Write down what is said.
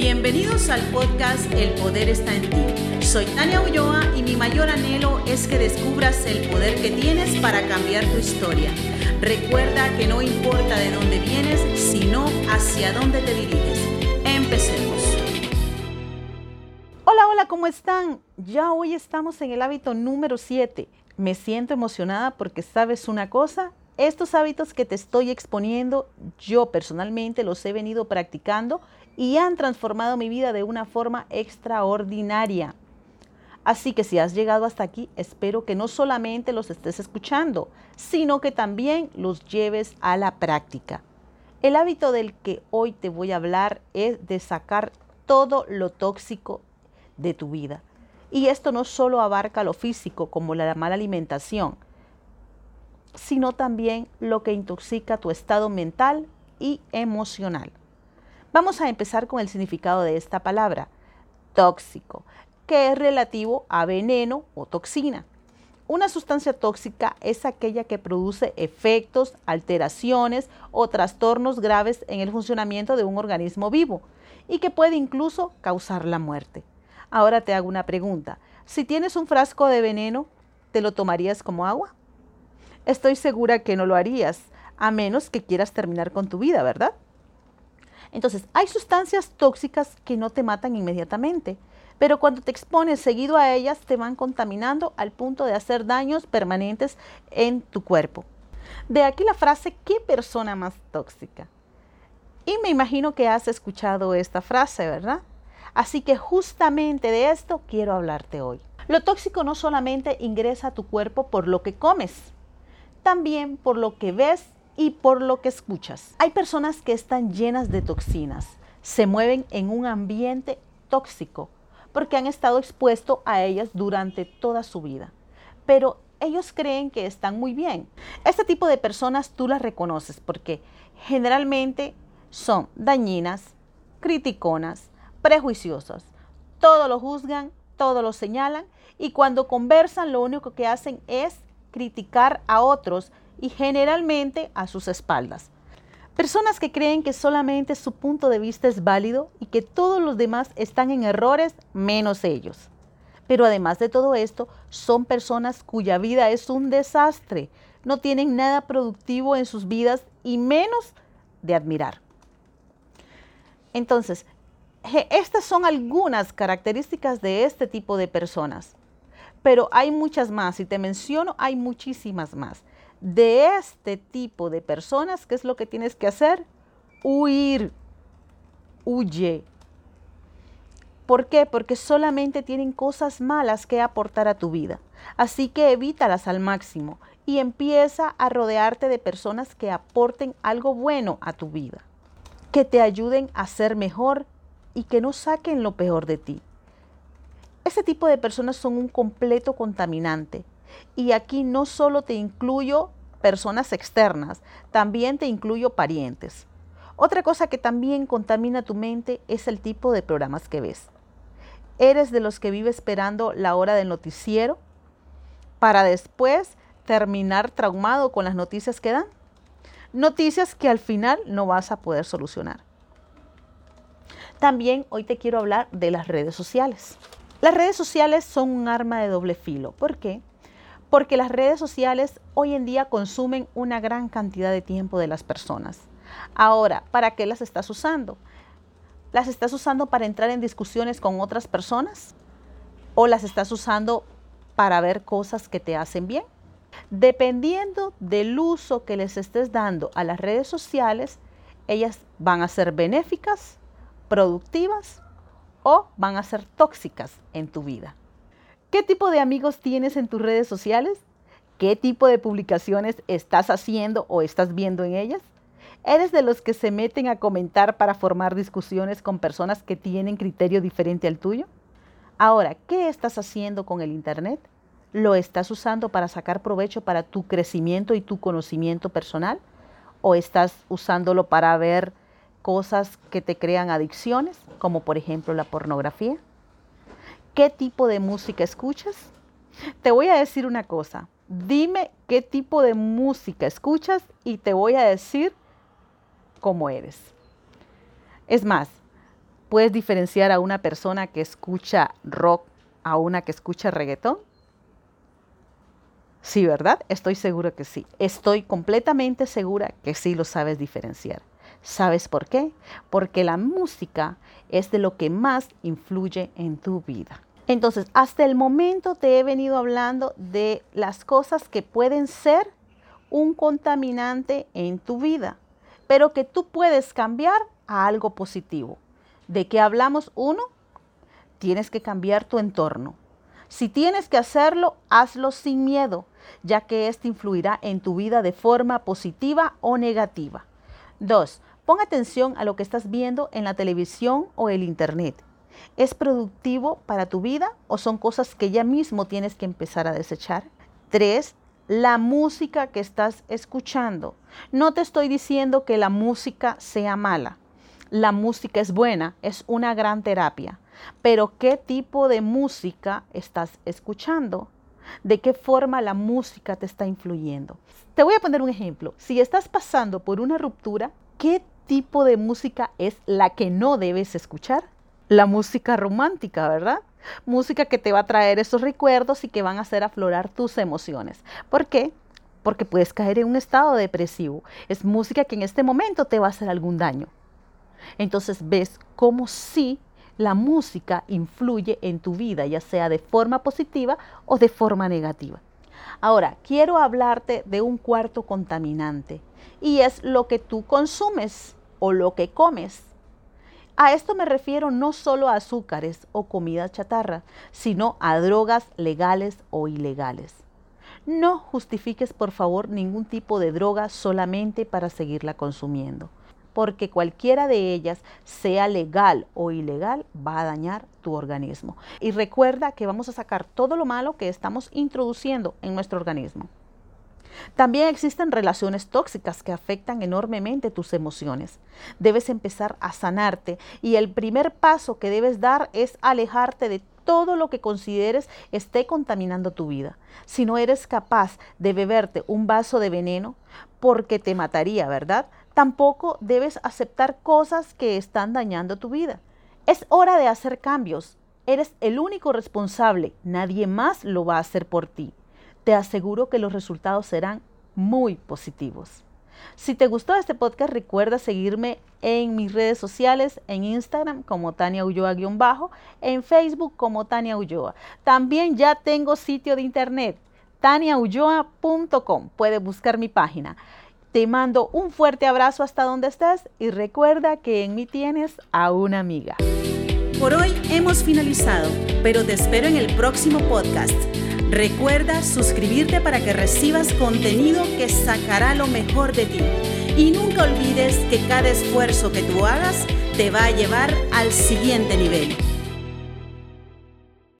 Bienvenidos al podcast El Poder está en ti. Soy Tania Ulloa y mi mayor anhelo es que descubras el poder que tienes para cambiar tu historia. Recuerda que no importa de dónde vienes, sino hacia dónde te diriges. Empecemos. Hola, hola, ¿cómo están? Ya hoy estamos en el hábito número 7. Me siento emocionada porque sabes una cosa, estos hábitos que te estoy exponiendo, yo personalmente los he venido practicando y han transformado mi vida de una forma extraordinaria. Así que si has llegado hasta aquí, espero que no solamente los estés escuchando, sino que también los lleves a la práctica. El hábito del que hoy te voy a hablar es de sacar todo lo tóxico de tu vida. Y esto no solo abarca lo físico como la mala alimentación, sino también lo que intoxica tu estado mental y emocional. Vamos a empezar con el significado de esta palabra, tóxico, que es relativo a veneno o toxina. Una sustancia tóxica es aquella que produce efectos, alteraciones o trastornos graves en el funcionamiento de un organismo vivo y que puede incluso causar la muerte. Ahora te hago una pregunta. Si tienes un frasco de veneno, ¿te lo tomarías como agua? Estoy segura que no lo harías, a menos que quieras terminar con tu vida, ¿verdad? Entonces, hay sustancias tóxicas que no te matan inmediatamente, pero cuando te expones seguido a ellas te van contaminando al punto de hacer daños permanentes en tu cuerpo. De aquí la frase, ¿qué persona más tóxica? Y me imagino que has escuchado esta frase, ¿verdad? Así que justamente de esto quiero hablarte hoy. Lo tóxico no solamente ingresa a tu cuerpo por lo que comes, también por lo que ves y por lo que escuchas. Hay personas que están llenas de toxinas, se mueven en un ambiente tóxico porque han estado expuestos a ellas durante toda su vida. Pero ellos creen que están muy bien. Este tipo de personas tú las reconoces porque generalmente son dañinas, criticonas, prejuiciosas. Todo lo juzgan, todo lo señalan y cuando conversan lo único que hacen es criticar a otros y generalmente a sus espaldas. Personas que creen que solamente su punto de vista es válido y que todos los demás están en errores menos ellos. Pero además de todo esto, son personas cuya vida es un desastre, no tienen nada productivo en sus vidas y menos de admirar. Entonces, estas son algunas características de este tipo de personas pero hay muchas más. Y te menciono, hay muchísimas más. De este tipo de personas, ¿qué es lo que tienes que hacer? Huir. Huye. ¿Por qué? Porque solamente tienen cosas malas que aportar a tu vida. Así que evítalas al máximo y empieza a rodearte de personas que aporten algo bueno a tu vida, que te ayuden a ser mejor y que no saquen lo peor de ti. Ese tipo de personas son un completo contaminante. Y aquí no solo te incluyo personas externas, también te incluyo parientes. Otra cosa que también contamina tu mente es el tipo de programas que ves. ¿Eres de los que vive esperando la hora del noticiero para después terminar traumado con las noticias que dan? Noticias que al final no vas a poder solucionar. También hoy te quiero hablar de las redes sociales. Las redes sociales son un arma de doble filo. ¿Por qué? Porque las redes sociales hoy en día consumen una gran cantidad de tiempo de las personas. Ahora, ¿para qué las estás usando? ¿Las estás usando para entrar en discusiones con otras personas? ¿O las estás usando para ver cosas que te hacen bien? Dependiendo del uso que les estés dando a las redes sociales, ellas van a ser benéficas, productivas o van a ser tóxicas en tu vida. ¿Qué tipo de amigos tienes en tus redes sociales? ¿Qué tipo de publicaciones estás haciendo o estás viendo en ellas? ¿Eres de los que se meten a comentar para formar discusiones con personas que tienen criterio diferente al tuyo? Ahora, ¿qué estás haciendo con el Internet? ¿Lo estás usando para sacar provecho para tu crecimiento y tu conocimiento personal? ¿O estás usándolo para ver cosas que te crean adicciones, como por ejemplo la pornografía? ¿Qué tipo de música escuchas? Te voy a decir una cosa. Dime qué tipo de música escuchas y te voy a decir cómo eres. Es más, ¿Puedes diferenciar a una persona que escucha rock a una que escucha reggaetón? Sí, ¿verdad? Estoy segura que sí. Estoy completamente segura que sí lo sabes diferenciar. ¿Sabes por qué? Porque la música es de lo que más influye en tu vida. Entonces, hasta el momento te he venido hablando de las cosas que pueden ser un contaminante en tu vida, pero que tú puedes cambiar a algo positivo. ¿De qué hablamos? Uno, tienes que cambiar tu entorno. Si tienes que hacerlo, hazlo sin miedo, ya que esto influirá en tu vida de forma positiva o negativa. Dos, pon atención a lo que estás viendo en la televisión o el internet. ¿Es productivo para tu vida o son cosas que ya mismo tienes que empezar a desechar? Tres, la música que estás escuchando. No te estoy diciendo que la música sea mala. La música es buena, es una gran terapia. Pero ¿qué tipo de música estás escuchando? ¿De qué forma la música te está influyendo? Te voy a poner un ejemplo. Si estás pasando por una ruptura, ¿qué tipo de música es la que no debes escuchar? La música romántica, ¿verdad? Música que te va a traer esos recuerdos y que van a hacer aflorar tus emociones. ¿Por qué? Porque puedes caer en un estado depresivo. Es música que en este momento te va a hacer algún daño. Entonces ves cómo sí la música influye en tu vida, ya sea de forma positiva o de forma negativa. Ahora, quiero hablarte de un cuarto contaminante y es lo que tú consumes o lo que comes. A esto me refiero no solo a azúcares o comida chatarra, sino a drogas legales o ilegales. No justifiques por favor ningún tipo de droga solamente para seguirla consumiendo porque cualquiera de ellas, sea legal o ilegal, va a dañar tu organismo. Y recuerda que vamos a sacar todo lo malo que estamos introduciendo en nuestro organismo. También existen relaciones tóxicas que afectan enormemente tus emociones. Debes empezar a sanarte y el primer paso que debes dar es alejarte de todo lo que consideres esté contaminando tu vida. Si no eres capaz de beberte un vaso de veneno, porque te mataría, ¿verdad? Tampoco debes aceptar cosas que están dañando tu vida. Es hora de hacer cambios. Eres el único responsable. Nadie más lo va a hacer por ti. Te aseguro que los resultados serán muy positivos. Si te gustó este podcast, recuerda seguirme en mis redes sociales, en Instagram como Tania Ulloa-bajo, en Facebook como Tania Ulloa. También ya tengo sitio de internet, taniaulloa.com. Puedes buscar mi página. Te mando un fuerte abrazo hasta donde estés y recuerda que en mí tienes a una amiga. Por hoy hemos finalizado, pero te espero en el próximo podcast. Recuerda suscribirte para que recibas contenido que sacará lo mejor de ti. Y nunca olvides que cada esfuerzo que tú hagas te va a llevar al siguiente nivel.